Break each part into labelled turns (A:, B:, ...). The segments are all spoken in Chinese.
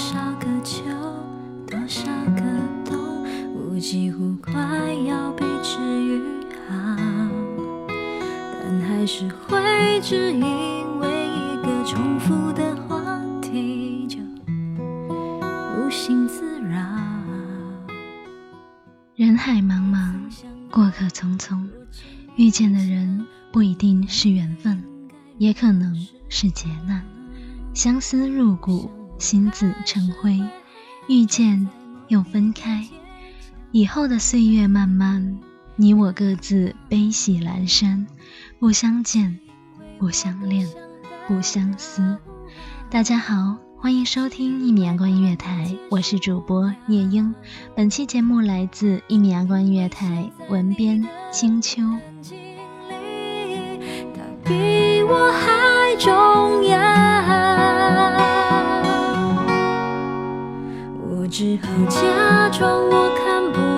A: 多少个秋多少个冬我几乎快要被治愈好但还是会只因为一个重复的话题就无形自扰。
B: 人海茫茫过客匆匆遇见的人不一定是缘分也可能是劫难。相思入骨心子成灰，遇见又分开。以后的岁月漫漫，你我各自悲喜阑珊，不相见，不相恋，不相思。大家好。欢迎收听一米阳光音乐台，我是主播夜莺。本期节目来自一米阳光音乐台，文编清秋。
A: 他比我还重要，只好假装我看不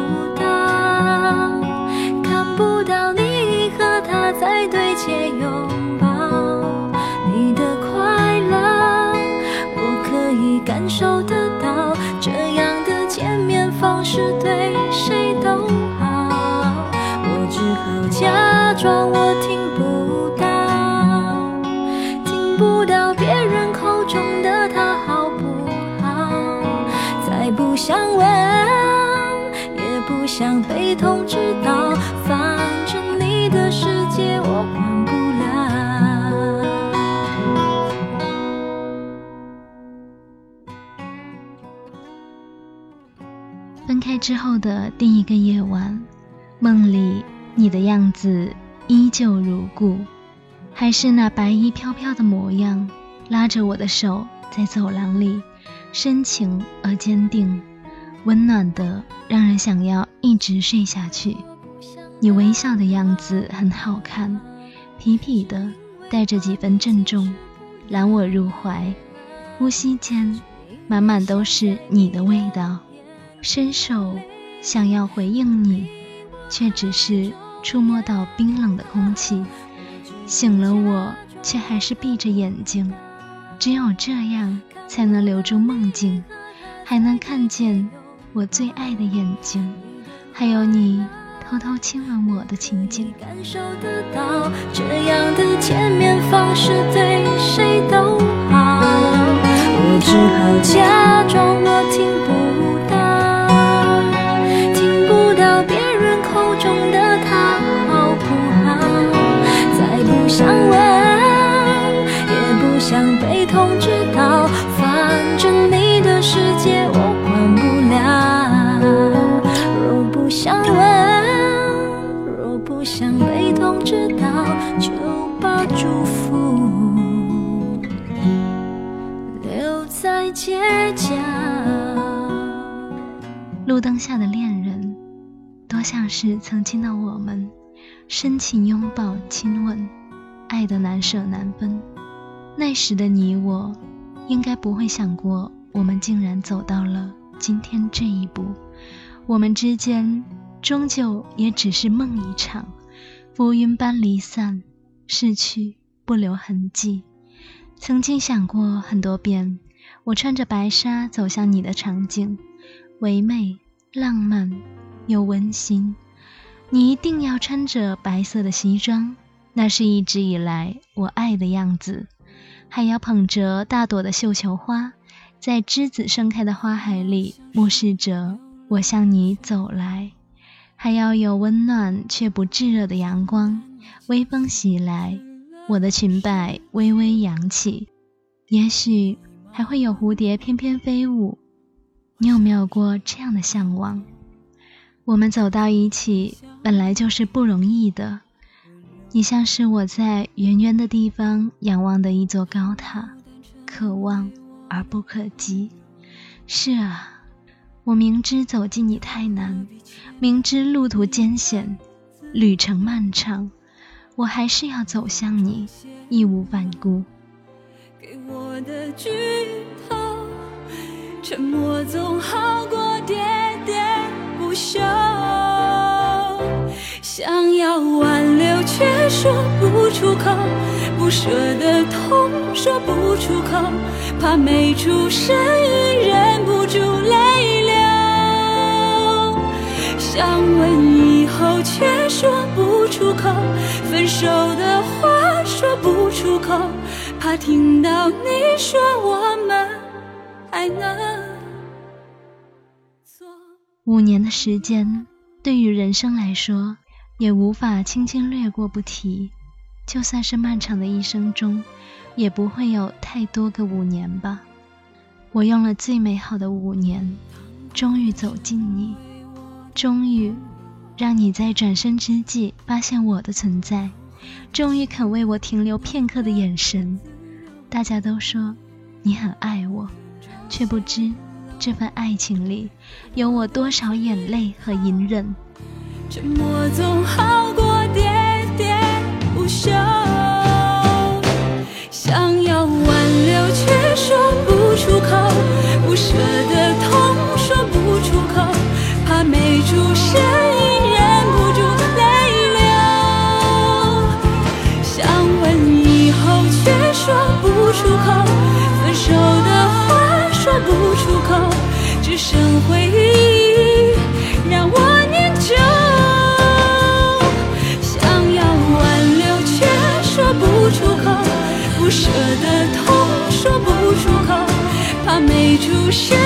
A: 界我管不。
B: 开之后的第一个夜晚，梦里你的样子依旧如故，还是那白衣飘飘的模样，拉着我的手在走廊里，深情而坚定，温暖的让人想要一直睡下去。你微笑的样子很好看，痞痞的，带着几分郑重，揽我入怀，呼吸间满满都是你的味道。伸手想要回应你，却只是触摸到冰冷的空气。醒了，我却还是闭着眼睛。只有这样，才能留住梦境，还能看见我最爱的眼睛，还有你偷偷亲吻我的情景。
A: 感受得到，这样的见面方式对谁都好。我只好假装我听不。
B: 路灯下的恋人，多像是曾经的我们，深情拥抱、亲吻。爱的难舍难分，那时的你我，应该不会想过，我们竟然走到了今天这一步。我们之间，终究也只是梦一场，浮云般离散，逝去不留痕迹。曾经想过很多遍，我穿着白纱走向你的场景，唯美、浪漫又温馨。你一定要穿着白色的西装，那是一直以来我爱的样子。还要捧着大朵的绣球花，在栀子盛开的花海里，目视着我向你走来。还要有温暖却不炙热的阳光，微风袭来。我的裙摆微微扬起，也许还会有蝴蝶翩翩飞舞。你有没有过这样的向往？我们走到一起本来就是不容易的。你像是我在远远的地方仰望的一座高塔，可望而不可及。是啊，我明知走进你太难，明知路途艰险，旅程漫长。我还是要走向你，义无反顾。
A: 给我的剧透，沉默总好过喋喋不休。想要挽留却说不出口，不舍的痛说不出口，怕没出声音忍不住泪流。想问以后却说不出口。分手的话说不出口，怕听到你说我们还能
B: 五年的时间，对于人生来说，也无法轻轻略过不提。就算是漫长的一生中，也不会有太多个五年吧。我用了最美好的五年，终于走近你，终于。让你在转身之际发现我的存在，终于肯为我停留片刻的眼神。大家都说你很爱我，却不知这份爱情里有我多少眼泪和隐忍。
A: 沉默总好过喋喋不休，想要挽留却说不出口，不舍的痛说不出口，怕没出声音忍不住泪流，想问以后却说不。出口，分手的说不出口，只剩回忆让我念旧。想要挽留却说不出口，不舍的痛说不出口，怕没出声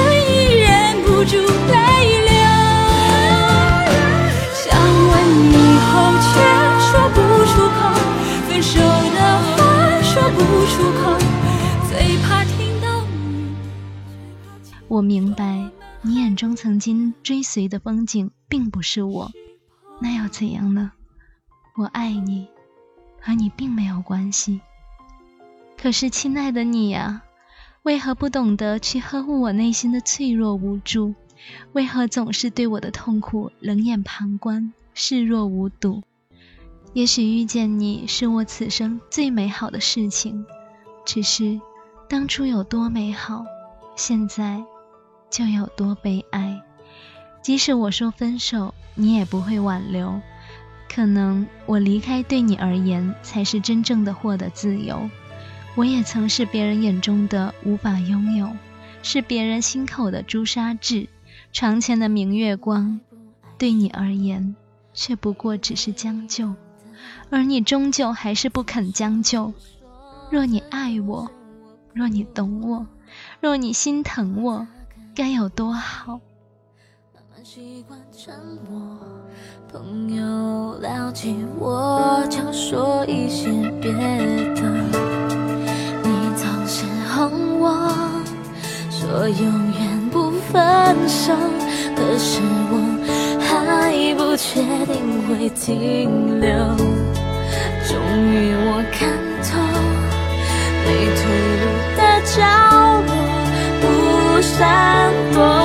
B: 我明白，你眼中曾经追随的风景并不是我，那又怎样呢？我爱你，和你并没有关系。可是，亲爱的你呀，为何不懂得去呵护我内心的脆弱无助？为何总是对我的痛苦冷眼旁观，视若无睹？也许遇见你是我此生最美好的事情，只是当初有多美好，现在。就有多悲哀。即使我说分手，你也不会挽留。可能我离开对你而言才是真正的获得自由。我也曾是别人眼中的无法拥有，是别人心口的朱砂痣，床前的明月光，对你而言却不过只是将就。而你终究还是不肯将就。若你爱我，若你懂我，若你心疼我。该有多好？
A: 慢慢习惯沉默，朋友聊起我就说一些别的。你总是哄我说永远不分手，可是我还不确定会停留。终于我看透，你退路的角落，闪躲。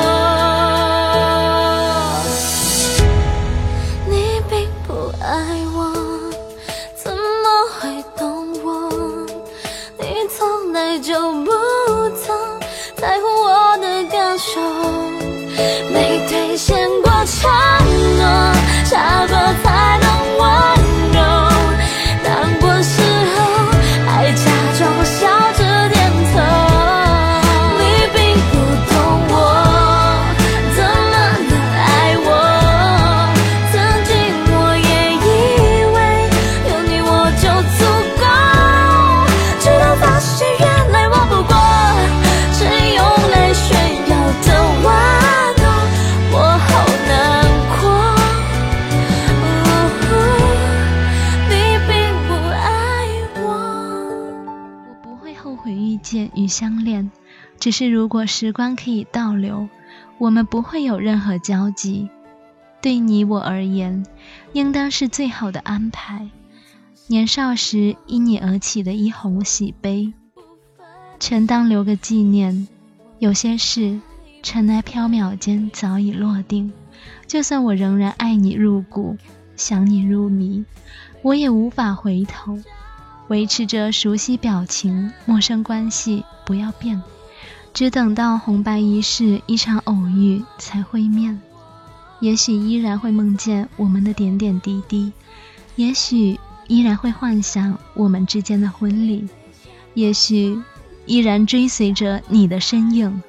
B: 见与相恋，只是如果时光可以倒流，我们不会有任何交集。对你我而言，应当是最好的安排。年少时因你而起的一泓喜悲，全当留个纪念。有些事，尘埃飘渺间早已落定。就算我仍然爱你入骨，想你入迷，我也无法回头。维持着熟悉表情，陌生关系不要变，只等到红白仪式一场偶遇才会面。也许依然会梦见我们的点点滴滴，也许依然会幻想我们之间的婚礼，也许依然追随着你的身影，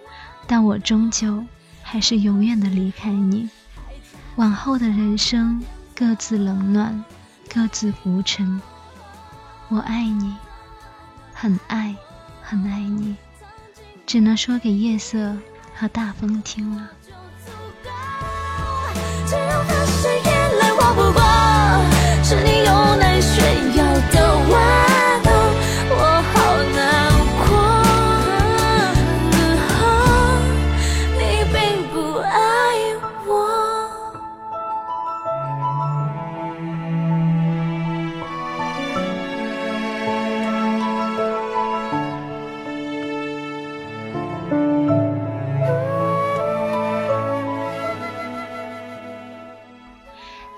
B: 但我终究还是永远的离开你。往后的人生各自冷暖，各自浮沉。我爱你，很爱，很爱你，只能说给夜色和大风听了。